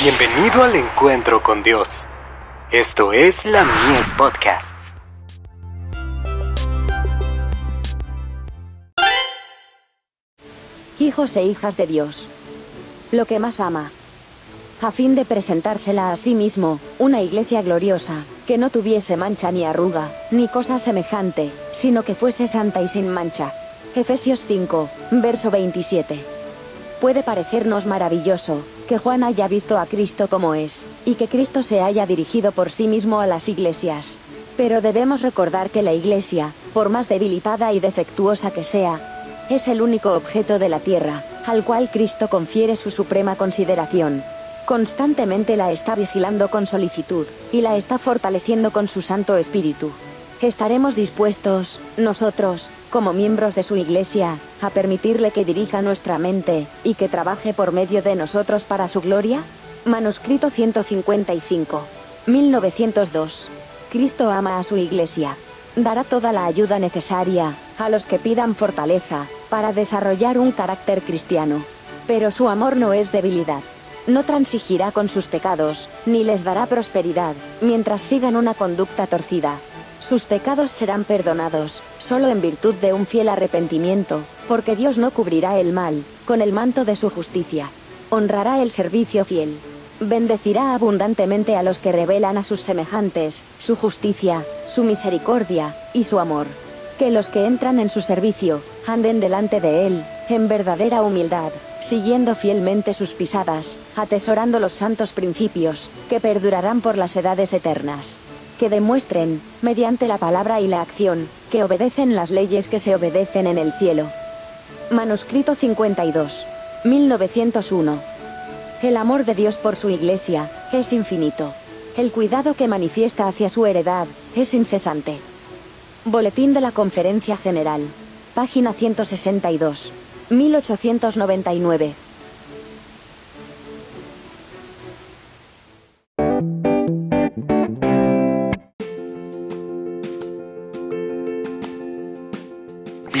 Bienvenido al encuentro con Dios. Esto es la Mies Podcasts. Hijos e hijas de Dios. Lo que más ama. A fin de presentársela a sí mismo, una iglesia gloriosa, que no tuviese mancha ni arruga, ni cosa semejante, sino que fuese santa y sin mancha. Efesios 5, verso 27. Puede parecernos maravilloso, que Juan haya visto a Cristo como es, y que Cristo se haya dirigido por sí mismo a las iglesias. Pero debemos recordar que la iglesia, por más debilitada y defectuosa que sea, es el único objeto de la tierra, al cual Cristo confiere su suprema consideración. Constantemente la está vigilando con solicitud, y la está fortaleciendo con su Santo Espíritu. ¿Estaremos dispuestos, nosotros, como miembros de su Iglesia, a permitirle que dirija nuestra mente, y que trabaje por medio de nosotros para su gloria? Manuscrito 155. 1902. Cristo ama a su Iglesia. Dará toda la ayuda necesaria, a los que pidan fortaleza, para desarrollar un carácter cristiano. Pero su amor no es debilidad no transigirá con sus pecados, ni les dará prosperidad, mientras sigan una conducta torcida. Sus pecados serán perdonados, solo en virtud de un fiel arrepentimiento, porque Dios no cubrirá el mal, con el manto de su justicia. Honrará el servicio fiel. Bendecirá abundantemente a los que revelan a sus semejantes, su justicia, su misericordia, y su amor. Que los que entran en su servicio, anden delante de Él, en verdadera humildad, siguiendo fielmente sus pisadas, atesorando los santos principios, que perdurarán por las edades eternas. Que demuestren, mediante la palabra y la acción, que obedecen las leyes que se obedecen en el cielo. Manuscrito 52. 1901. El amor de Dios por su iglesia, es infinito. El cuidado que manifiesta hacia su heredad, es incesante. Boletín de la Conferencia General. Página 162. 1899.